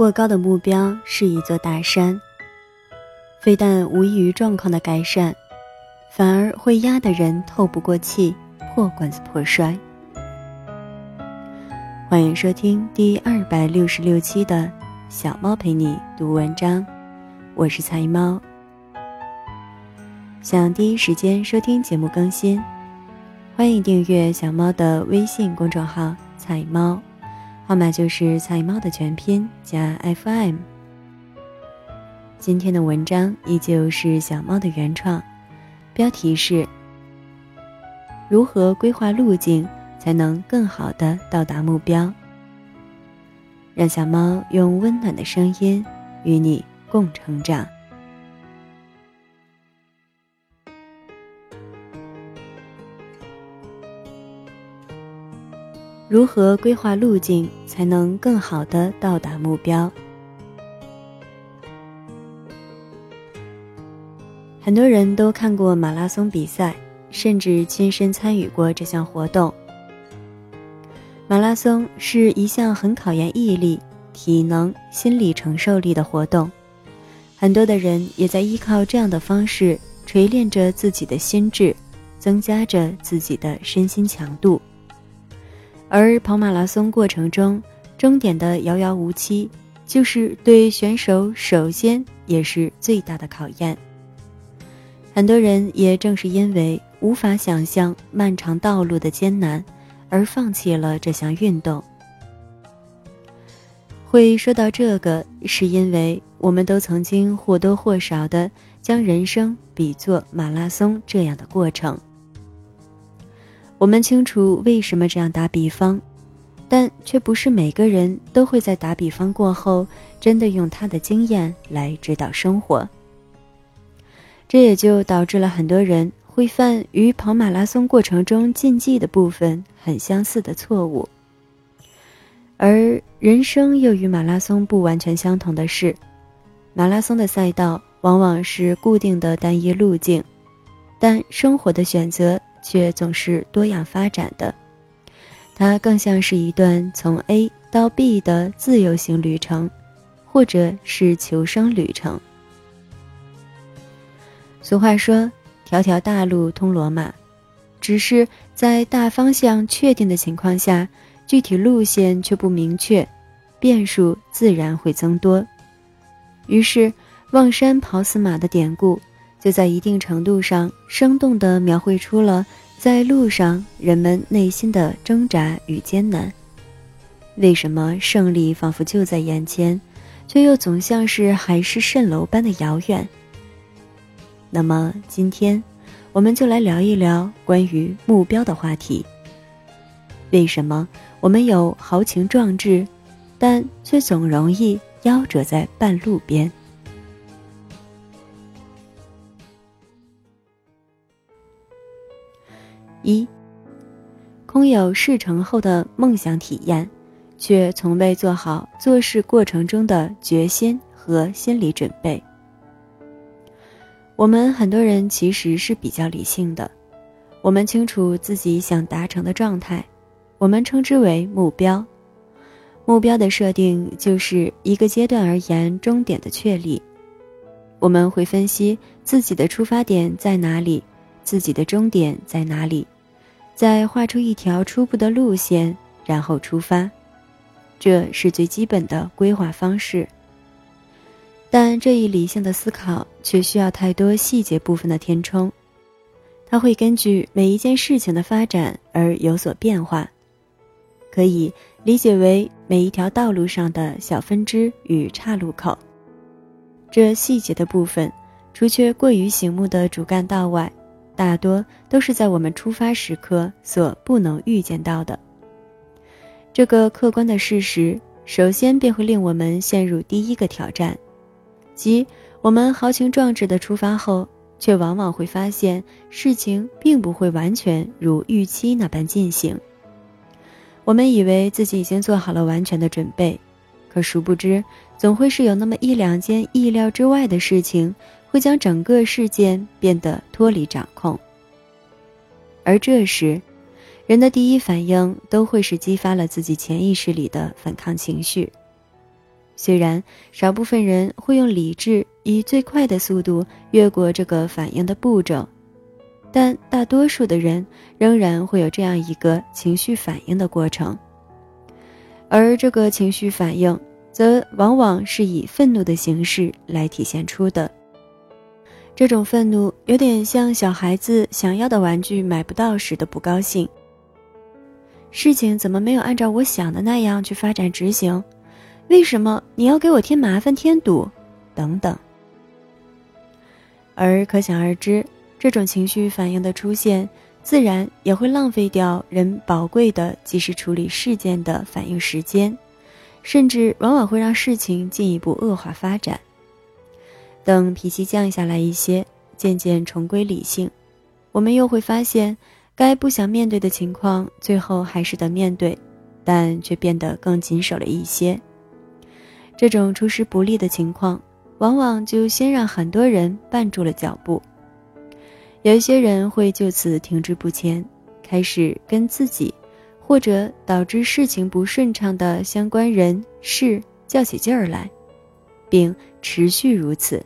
过高的目标是一座大山，非但无异于状况的改善，反而会压得人透不过气，破罐子破摔。欢迎收听第二百六十六期的《小猫陪你读文章》，我是菜猫。想第一时间收听节目更新，欢迎订阅小猫的微信公众号“菜猫”，号码就是“菜猫”的全拼加 FM。今天的文章依旧是小猫的原创，标题是“如何规划路径”。才能更好的到达目标。让小猫用温暖的声音与你共成长。如何规划路径才能更好的到达目标？很多人都看过马拉松比赛，甚至亲身参与过这项活动。马拉松是一项很考验毅力、体能、心理承受力的活动，很多的人也在依靠这样的方式锤炼着自己的心智，增加着自己的身心强度。而跑马拉松过程中，终点的遥遥无期，就是对选手首先也是最大的考验。很多人也正是因为无法想象漫长道路的艰难。而放弃了这项运动。会说到这个，是因为我们都曾经或多或少的将人生比作马拉松这样的过程。我们清楚为什么这样打比方，但却不是每个人都会在打比方过后真的用他的经验来指导生活。这也就导致了很多人。会犯与跑马拉松过程中禁忌的部分很相似的错误，而人生又与马拉松不完全相同的是，马拉松的赛道往往是固定的单一路径，但生活的选择却总是多样发展的，它更像是一段从 A 到 B 的自由行旅程，或者是求生旅程。俗话说。条条大路通罗马，只是在大方向确定的情况下，具体路线却不明确，变数自然会增多。于是，“望山跑死马”的典故，就在一定程度上生动地描绘出了在路上人们内心的挣扎与艰难。为什么胜利仿佛就在眼前，却又总像是海市蜃楼般的遥远？那么今天，我们就来聊一聊关于目标的话题。为什么我们有豪情壮志，但却总容易夭折在半路边？一，空有事成后的梦想体验，却从未做好做事过程中的决心和心理准备。我们很多人其实是比较理性的，我们清楚自己想达成的状态，我们称之为目标。目标的设定就是一个阶段而言终点的确立。我们会分析自己的出发点在哪里，自己的终点在哪里，再画出一条初步的路线，然后出发。这是最基本的规划方式。但这一理性的思考却需要太多细节部分的填充，它会根据每一件事情的发展而有所变化，可以理解为每一条道路上的小分支与岔路口。这细节的部分，除却过于醒目的主干道外，大多都是在我们出发时刻所不能预见到的。这个客观的事实，首先便会令我们陷入第一个挑战。即我们豪情壮志的出发后，却往往会发现事情并不会完全如预期那般进行。我们以为自己已经做好了完全的准备，可殊不知，总会是有那么一两件意料之外的事情，会将整个事件变得脱离掌控。而这时，人的第一反应都会是激发了自己潜意识里的反抗情绪。虽然少部分人会用理智以最快的速度越过这个反应的步骤，但大多数的人仍然会有这样一个情绪反应的过程，而这个情绪反应则往往是以愤怒的形式来体现出的。这种愤怒有点像小孩子想要的玩具买不到时的不高兴。事情怎么没有按照我想的那样去发展执行？为什么你要给我添麻烦添堵？等等。而可想而知，这种情绪反应的出现，自然也会浪费掉人宝贵的及时处理事件的反应时间，甚至往往会让事情进一步恶化发展。等脾气降下来一些，渐渐重归理性，我们又会发现，该不想面对的情况，最后还是得面对，但却变得更谨守了一些。这种出师不利的情况，往往就先让很多人绊住了脚步。有一些人会就此停滞不前，开始跟自己，或者导致事情不顺畅的相关人事较起劲儿来，并持续如此。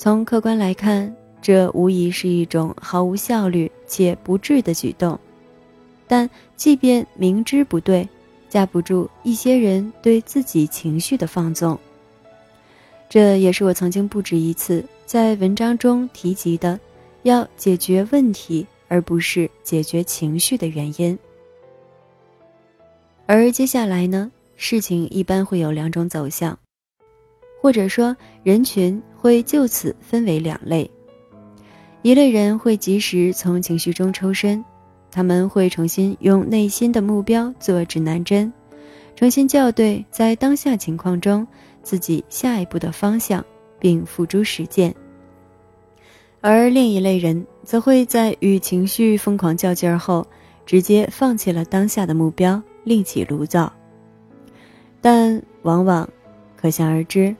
从客观来看，这无疑是一种毫无效率且不智的举动。但即便明知不对，架不住一些人对自己情绪的放纵，这也是我曾经不止一次在文章中提及的，要解决问题而不是解决情绪的原因。而接下来呢，事情一般会有两种走向，或者说人群会就此分为两类，一类人会及时从情绪中抽身。他们会重新用内心的目标做指南针，重新校对在当下情况中自己下一步的方向，并付诸实践。而另一类人则会在与情绪疯狂较劲儿后，直接放弃了当下的目标，另起炉灶。但往往，可想而知，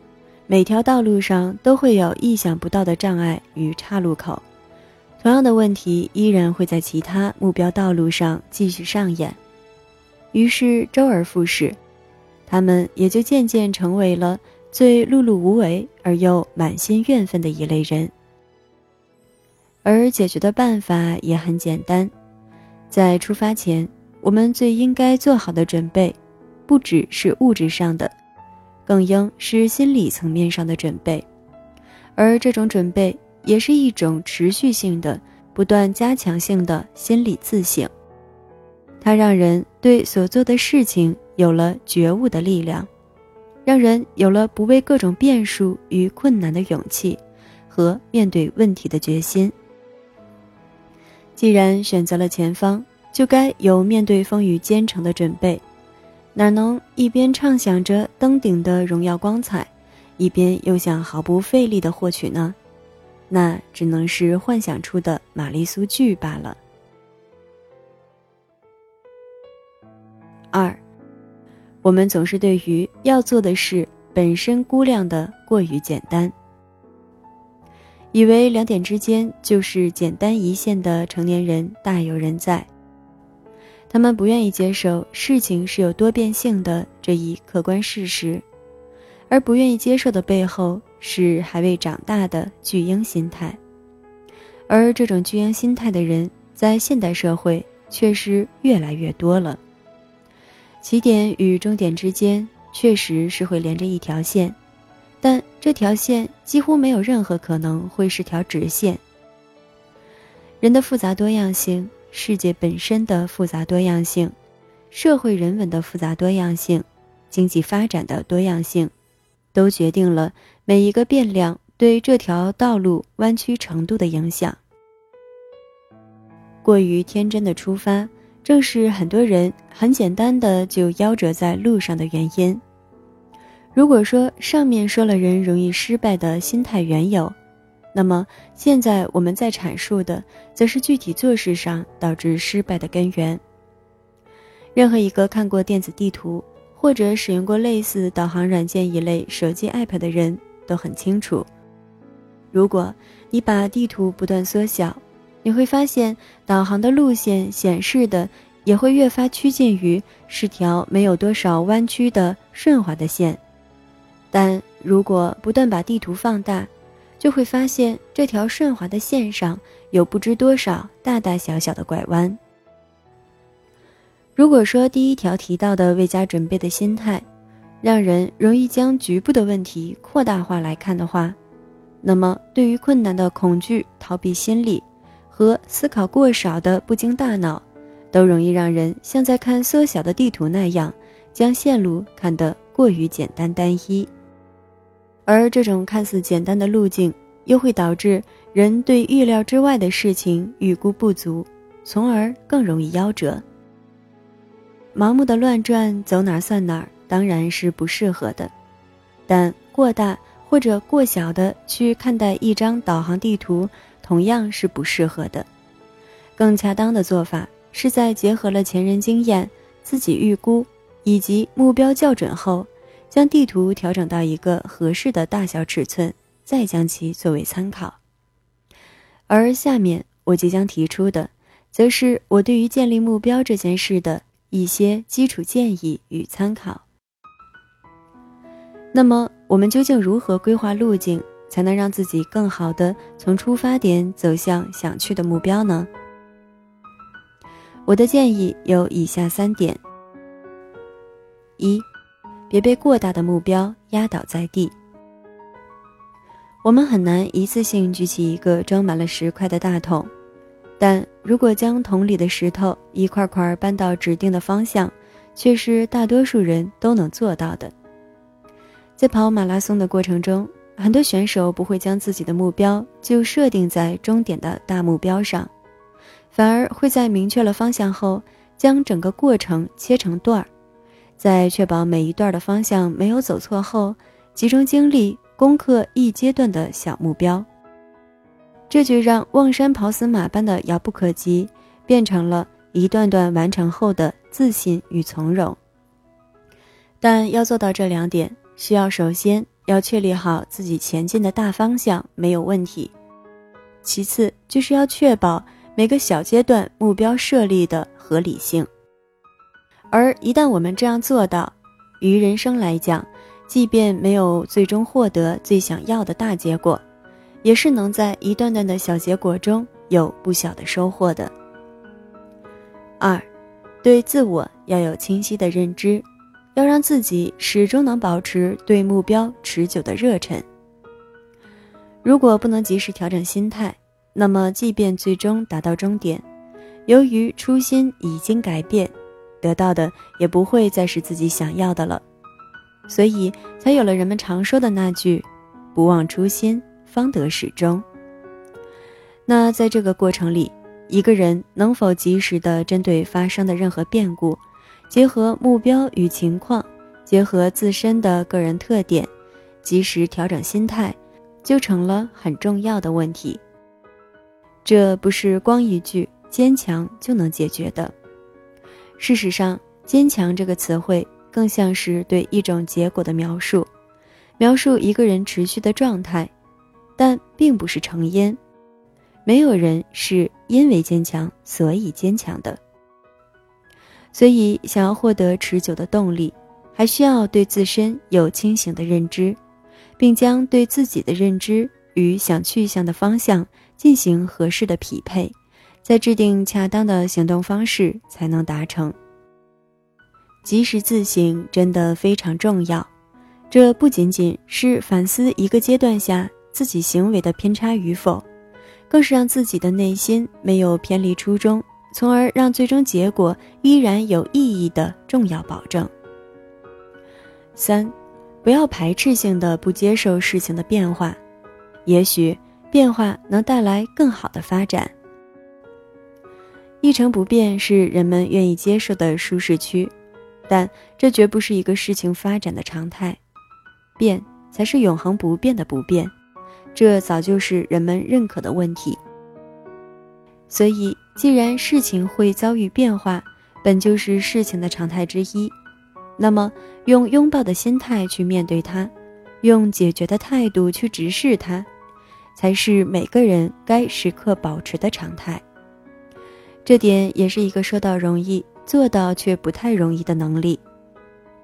每条道路上都会有意想不到的障碍与岔路口。同样的问题依然会在其他目标道路上继续上演，于是周而复始，他们也就渐渐成为了最碌碌无为而又满心怨愤的一类人。而解决的办法也很简单，在出发前，我们最应该做好的准备，不只是物质上的，更应是心理层面上的准备，而这种准备。也是一种持续性的、不断加强性的心理自省，它让人对所做的事情有了觉悟的力量，让人有了不畏各种变数与困难的勇气和面对问题的决心。既然选择了前方，就该有面对风雨兼程的准备，哪能一边畅想着登顶的荣耀光彩，一边又想毫不费力的获取呢？那只能是幻想出的玛丽苏剧罢了。二，我们总是对于要做的事本身估量的过于简单，以为两点之间就是简单一线的成年人大有人在。他们不愿意接受事情是有多变性的这一客观事实，而不愿意接受的背后。是还未长大的巨婴心态，而这种巨婴心态的人，在现代社会确实越来越多了。起点与终点之间确实是会连着一条线，但这条线几乎没有任何可能会是条直线。人的复杂多样性，世界本身的复杂多样性，社会人文的复杂多样性，经济发展的多样性。都决定了每一个变量对这条道路弯曲程度的影响。过于天真的出发，正是很多人很简单的就夭折在路上的原因。如果说上面说了人容易失败的心态缘由，那么现在我们在阐述的，则是具体做事上导致失败的根源。任何一个看过电子地图。或者使用过类似导航软件一类手机 App 的人都很清楚，如果你把地图不断缩小，你会发现导航的路线显示的也会越发趋近于是条没有多少弯曲的顺滑的线，但如果不断把地图放大，就会发现这条顺滑的线上有不知多少大大小小的拐弯。如果说第一条提到的未加准备的心态，让人容易将局部的问题扩大化来看的话，那么对于困难的恐惧、逃避心理和思考过少的不经大脑，都容易让人像在看缩小的地图那样，将线路看得过于简单单一。而这种看似简单的路径，又会导致人对预料之外的事情预估不足，从而更容易夭折。盲目的乱转，走哪算哪儿。当然是不适合的，但过大或者过小的去看待一张导航地图，同样是不适合的。更恰当的做法是在结合了前人经验、自己预估以及目标校准后，将地图调整到一个合适的大小尺寸，再将其作为参考。而下面我即将提出的，则是我对于建立目标这件事的一些基础建议与参考。那么，我们究竟如何规划路径，才能让自己更好的从出发点走向想去的目标呢？我的建议有以下三点：一，别被过大的目标压倒在地。我们很难一次性举起一个装满了石块的大桶，但如果将桶里的石头一块块搬到指定的方向，却是大多数人都能做到的。在跑马拉松的过程中，很多选手不会将自己的目标就设定在终点的大目标上，反而会在明确了方向后，将整个过程切成段儿，在确保每一段的方向没有走错后，集中精力攻克一阶段的小目标。这就让望山跑死马般的遥不可及，变成了一段段完成后的自信与从容。但要做到这两点。需要首先要确立好自己前进的大方向没有问题，其次就是要确保每个小阶段目标设立的合理性。而一旦我们这样做到，于人生来讲，即便没有最终获得最想要的大结果，也是能在一段段的小结果中有不小的收获的。二，对自我要有清晰的认知。要让自己始终能保持对目标持久的热忱。如果不能及时调整心态，那么即便最终达到终点，由于初心已经改变，得到的也不会再是自己想要的了。所以才有了人们常说的那句：“不忘初心，方得始终。”那在这个过程里，一个人能否及时的针对发生的任何变故？结合目标与情况，结合自身的个人特点，及时调整心态，就成了很重要的问题。这不是光一句“坚强”就能解决的。事实上，“坚强”这个词汇更像是对一种结果的描述，描述一个人持续的状态，但并不是成因。没有人是因为坚强所以坚强的。所以，想要获得持久的动力，还需要对自身有清醒的认知，并将对自己的认知与想去向的方向进行合适的匹配，再制定恰当的行动方式，才能达成。及时自省真的非常重要，这不仅仅是反思一个阶段下自己行为的偏差与否，更是让自己的内心没有偏离初衷。从而让最终结果依然有意义的重要保证。三，不要排斥性的不接受事情的变化，也许变化能带来更好的发展。一成不变是人们愿意接受的舒适区，但这绝不是一个事情发展的常态，变才是永恒不变的不变，这早就是人们认可的问题。所以，既然事情会遭遇变化，本就是事情的常态之一，那么用拥抱的心态去面对它，用解决的态度去直视它，才是每个人该时刻保持的常态。这点也是一个说到容易，做到却不太容易的能力，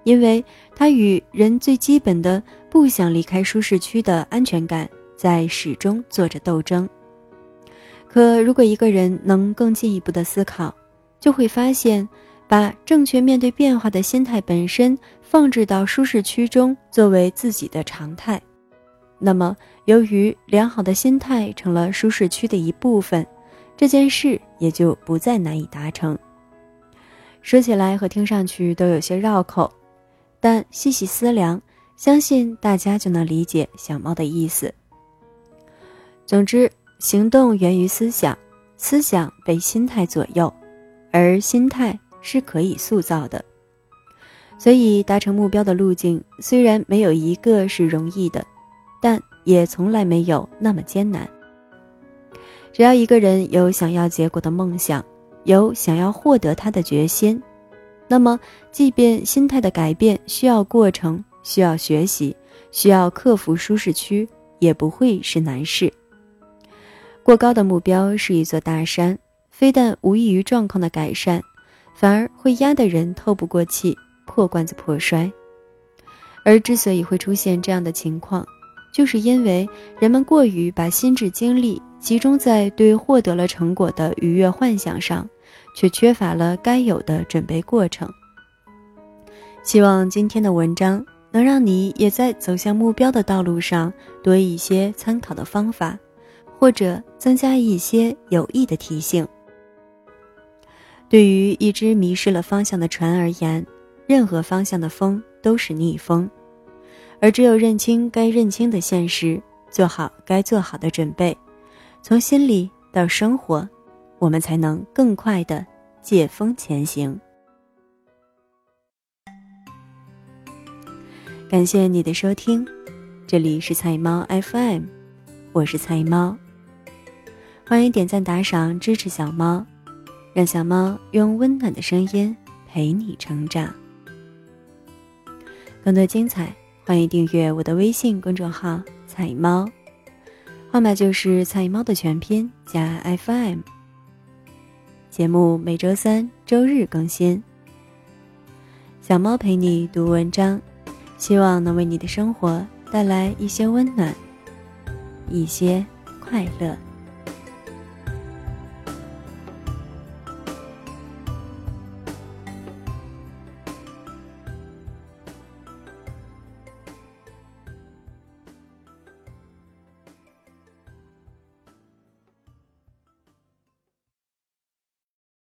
因为它与人最基本的不想离开舒适区的安全感在始终做着斗争。可如果一个人能更进一步的思考，就会发现，把正确面对变化的心态本身放置到舒适区中作为自己的常态，那么由于良好的心态成了舒适区的一部分，这件事也就不再难以达成。说起来和听上去都有些绕口，但细细思量，相信大家就能理解小猫的意思。总之，行动源于思想，思想被心态左右。而心态是可以塑造的，所以达成目标的路径虽然没有一个是容易的，但也从来没有那么艰难。只要一个人有想要结果的梦想，有想要获得它的决心，那么即便心态的改变需要过程、需要学习、需要克服舒适区，也不会是难事。过高的目标是一座大山。非但无异于状况的改善，反而会压得人透不过气，破罐子破摔。而之所以会出现这样的情况，就是因为人们过于把心智精力集中在对获得了成果的愉悦幻想上，却缺乏了该有的准备过程。希望今天的文章能让你也在走向目标的道路上多一些参考的方法，或者增加一些有益的提醒。对于一只迷失了方向的船而言，任何方向的风都是逆风，而只有认清该认清的现实，做好该做好的准备，从心里到生活，我们才能更快的借风前行。感谢你的收听，这里是菜猫 FM，我是菜猫，欢迎点赞打赏支持小猫。让小猫用温暖的声音陪你成长。更多精彩，欢迎订阅我的微信公众号“彩猫”，号码就是“彩猫”的全拼加 FM。节目每周三、周日更新。小猫陪你读文章，希望能为你的生活带来一些温暖，一些快乐。